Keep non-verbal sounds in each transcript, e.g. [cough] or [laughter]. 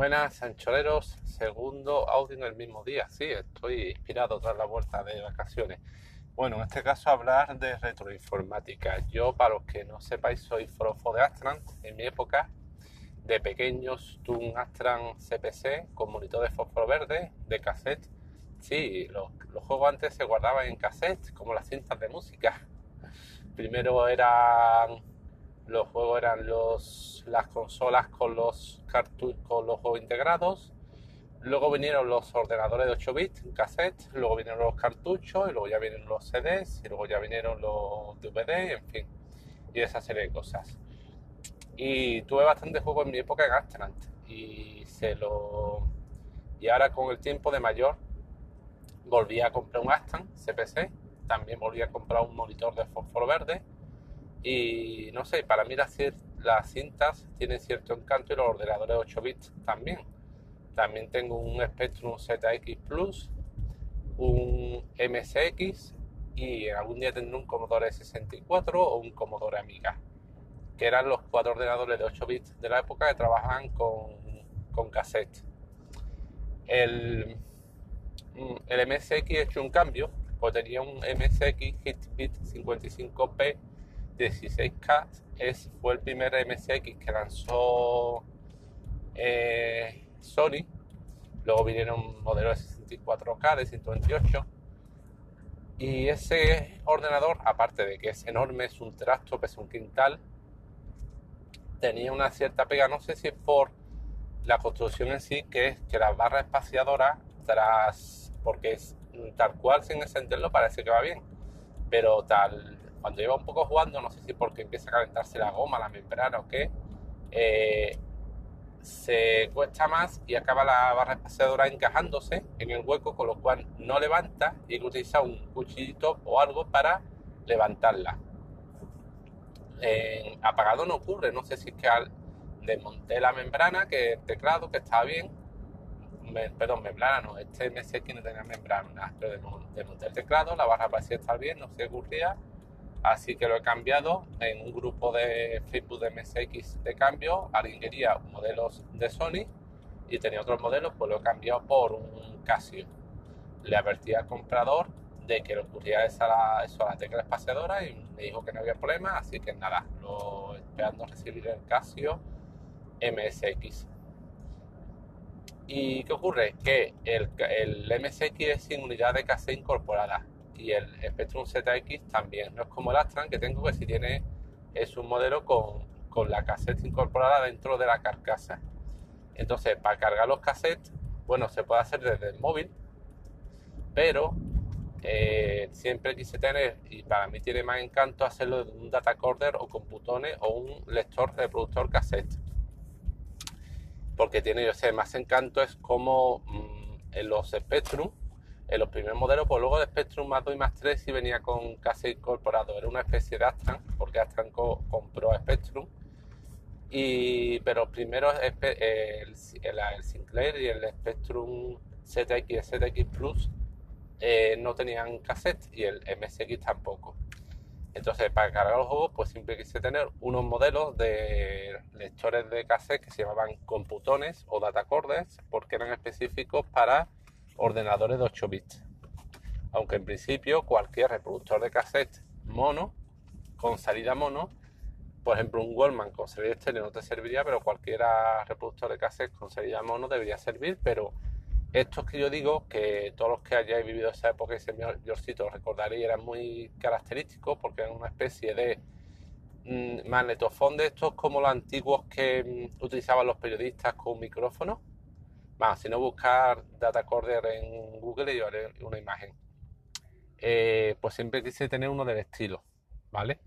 Buenas, Sancholeros. Segundo audio en el mismo día. Sí, estoy inspirado tras la vuelta de vacaciones. Bueno, en este caso hablar de retroinformática. Yo, para los que no sepáis, soy forofo de Astran. En mi época, de pequeños, tuve un Astran CPC con monitor de fósforo verde, de cassette. Sí, los, los juegos antes se guardaban en cassette, como las cintas de música. Primero eran los juegos eran los, las consolas con los, con los juegos integrados. Luego vinieron los ordenadores de 8 bits, cassette, luego vinieron los cartuchos, y luego ya vinieron los CDs, y luego ya vinieron los DVD, en fin, y esa serie de cosas. Y tuve bastante juegos en mi época en Astrant, y se lo. Y ahora con el tiempo de mayor, volví a comprar un Astran CPC, también volví a comprar un monitor de fósforo verde y no sé, para mí las, cintas tienen cierto encanto y los ordenadores 8 bits también. También tengo un Spectrum ZX Plus, un MSX y algún día tendré un Commodore 64 o un Commodore Amiga, que eran los cuatro ordenadores de 8 bits de la época que trabajaban con, con cassette. El, el MSX he hecho un cambio, pues tenía un MSX Hitbit 55P 16K es, fue el primer MSX que lanzó eh, Sony. Luego vinieron modelos de 64K, de 128. Y ese ordenador, aparte de que es enorme, es un trasto, pesa un quintal, tenía una cierta pega, no sé si por la construcción en sí, que es que la barra espaciadora, tras, porque es tal cual sin encenderlo, parece que va bien, pero tal cuando lleva un poco jugando, no sé si porque empieza a calentarse la goma, la membrana o qué, eh, se cuesta más y acaba la barra espaciadora encajándose en el hueco, con lo cual no levanta y hay que utilizar un cuchillito o algo para levantarla. apagado no ocurre, no sé si es que al desmonté la membrana, que el teclado, que estaba bien, perdón, membrana no, este MSX no tenía membrana, pero desmonté el teclado, la barra parecía estar bien, no se ocurría Así que lo he cambiado en un grupo de Facebook de MSX de cambio. Alguien quería modelos de Sony y tenía otros modelos, pues lo he cambiado por un Casio. Le advertí al comprador de que le ocurría eso a la tecla espaciadora y me dijo que no había problema, así que nada, lo esperando recibir el Casio MSX. ¿Y qué ocurre? Que el, el MSX es sin unidad de cassette incorporada y el Spectrum ZX también. No es como el Astran que tengo que si tiene es un modelo con, con la cassette incorporada dentro de la carcasa. Entonces, para cargar los cassettes, bueno, se puede hacer desde el móvil, pero eh, siempre quise tener, y para mí tiene más encanto hacerlo de un datacorder o computones o un lector reproductor cassette. Porque tiene, yo sé, más encanto es como mm, en los Spectrum en los primeros modelos, pues luego de Spectrum más 2 y más 3 sí venía con casi incorporado, era una especie de Astran, porque Astran compró Spectrum. Y, pero primero el, el, Sinclair y el Spectrum ZX y el ZX Plus eh, no tenían cassette y el MSX tampoco. Entonces, para cargar los juegos, pues siempre quise tener unos modelos de lectores de cassette que se llamaban computones o datacorders, porque eran específicos para ordenadores de 8 bits. Aunque en principio cualquier reproductor de cassette mono, con salida mono, por ejemplo un Wallman con salida estéreo no te serviría, pero cualquier reproductor de cassette con salida mono debería servir, pero estos que yo digo, que todos los que hayáis vivido esa época ese mayorcito recordaréis, eran muy característicos porque eran una especie de mmm, magnetofón de estos como los antiguos que mm, utilizaban los periodistas con micrófono Vamos, si no buscar datacorder en Google y haré una imagen. Eh, pues siempre quise tener uno del estilo, ¿vale?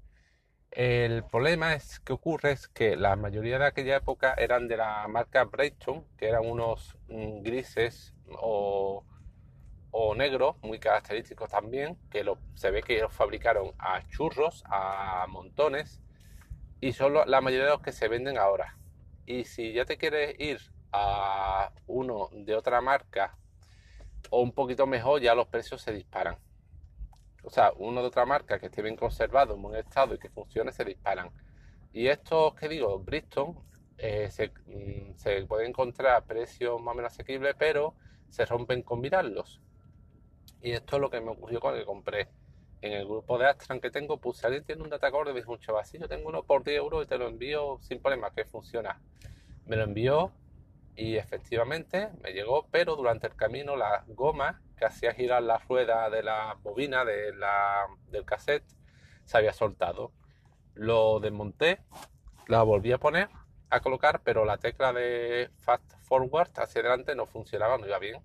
El problema es que ocurre es que la mayoría de aquella época eran de la marca Brayton, que eran unos mm, grises o, o negros, muy característicos también, que se ve que los fabricaron a churros, a montones, y son la mayoría de los que se venden ahora. Y si ya te quieres ir a uno de otra marca o un poquito mejor, ya los precios se disparan. O sea, uno de otra marca que esté bien conservado, en buen estado y que funcione, se disparan. Y estos que digo, Bristol, eh, se, mm, se puede encontrar a precios más o menos asequibles, pero se rompen con mirarlos. Y esto es lo que me ocurrió cuando compré. En el grupo de Astran que tengo, puse, alguien tiene un dije, un chaval, yo tengo uno por 10 euros y te lo envío sin problema, que funciona. Me lo envió y efectivamente me llegó, pero durante el camino la goma que hacía girar la rueda de la bobina del cassette se había soltado. Lo desmonté, la volví a poner, a colocar, pero la tecla de fast forward hacia adelante no funcionaba, no iba bien.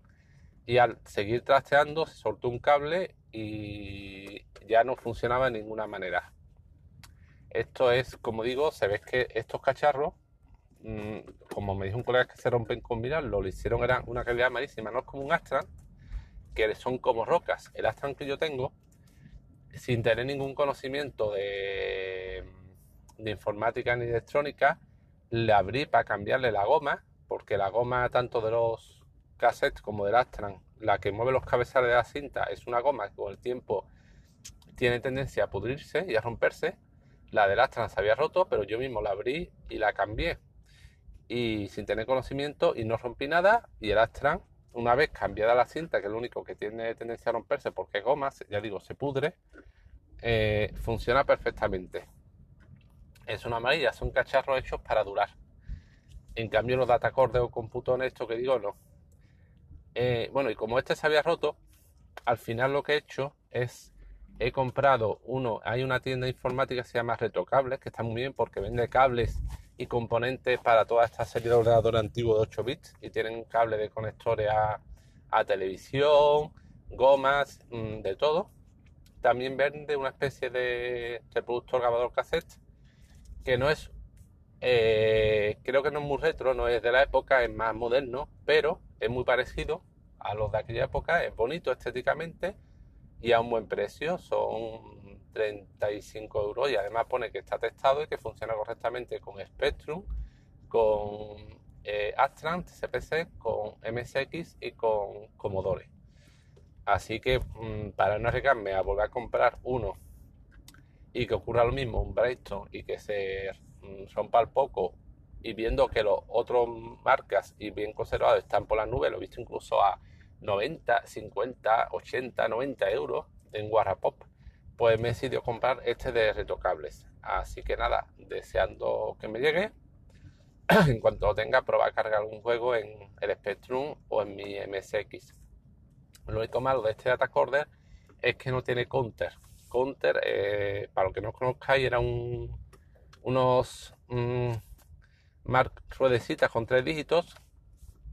Y al seguir trasteando se soltó un cable y ya no funcionaba de ninguna manera. Esto es, como digo, se ve que estos cacharros, como me dijo un colega que se rompen con mirar, lo hicieron era una calidad malísima, no es como un Astran, que son como rocas. El Astran que yo tengo, sin tener ningún conocimiento de, de informática ni electrónica, le abrí para cambiarle la goma, porque la goma tanto de los cassettes como del Astran, la que mueve los cabezales de la cinta, es una goma que con el tiempo tiene tendencia a pudrirse y a romperse. La del Astran se había roto, pero yo mismo la abrí y la cambié. Y sin tener conocimiento y no rompí nada. Y el Astran, una vez cambiada la cinta, que es lo único que tiene tendencia a romperse porque goma, ya digo, se pudre, eh, funciona perfectamente. Es una amarilla, son cacharros hechos para durar. En cambio, los datacordes o computones, esto que digo, no. Eh, bueno, y como este se había roto, al final lo que he hecho es he comprado uno, hay una tienda informática que se llama Retrocables, que está muy bien porque vende cables y componentes para toda esta serie de ordenadores antiguos de 8 bits y tienen cable de conectores a, televisión, gomas, mm, de todo. También vende una especie de reproductor grabador cassette que no es, eh, creo que no es muy retro, no es de la época, es más moderno, pero es muy parecido a los de aquella época, es bonito estéticamente y a un buen precio, son 35 euros y además pone que está testado y que funciona correctamente con Spectrum, con eh, Astran, CPC, con MSX y con Commodore. Así que mm, para no arriesgarme a volver a comprar uno y que ocurra lo mismo, un Brightstone y que se mm, rompa al poco y viendo que los otros marcas y bien conservados están por las nubes, lo he visto incluso a 90, 50, 80, 90 euros en Warrapop, pues me he decidido comprar este de retocables. Así que nada, deseando que me llegue. [clears throat] en cuanto lo tenga, probar a cargar un juego en el Spectrum o en mi MSX. Lo único malo de este datacorder es que no tiene counter. Counter, eh, para los que no conozcáis, era un, unos mm, ruedecitas con tres dígitos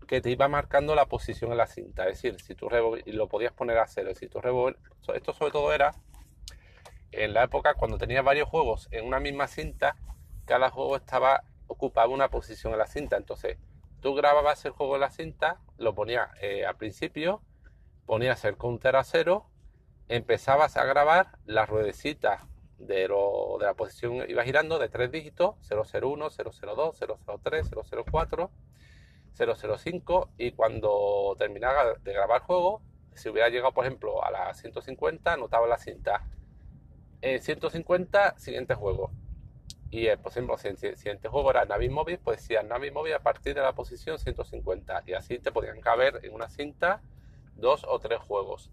que te iba marcando la posición en la cinta. Es decir, si tú lo podías poner a cero. Si tú esto sobre todo era en la época cuando tenías varios juegos en una misma cinta, cada juego estaba ocupaba una posición en la cinta. Entonces, tú grababas el juego en la cinta, lo ponías eh, al principio, ponías el counter a cero, empezabas a grabar la ruedecita de, lo, de la posición iba girando de tres dígitos, 001, 002, 003, 004 005 y cuando terminaba de grabar el juego, si hubiera llegado por ejemplo a las 150, anotaba la cinta. En 150, siguiente juego. Y eh, por ejemplo, si el siguiente juego era Navi Móvil, pues decía Navi Móvil a partir de la posición 150. Y así te podían caber en una cinta dos o tres juegos.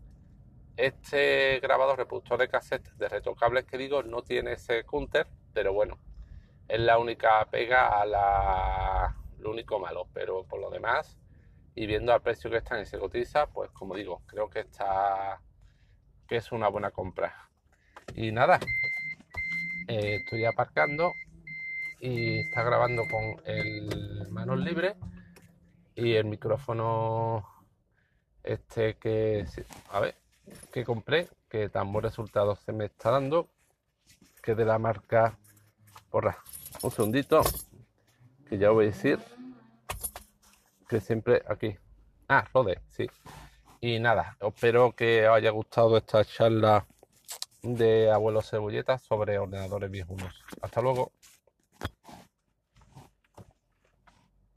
Este grabador reproductor de cassette de retocables que digo no tiene ese counter, pero bueno, es la única pega a la lo único malo, pero por lo demás, y viendo al precio que están y se cotiza, pues como digo, creo que está que es una buena compra. Y nada, eh, estoy aparcando y está grabando con el manos libre y el micrófono este que a ver que compré que tan buen resultado se me está dando que de la marca porra un segundito que ya voy a decir que siempre aquí. Ah, Rode, sí. Y nada, espero que os haya gustado esta charla de abuelo cebolletas sobre ordenadores viejunos. Hasta luego.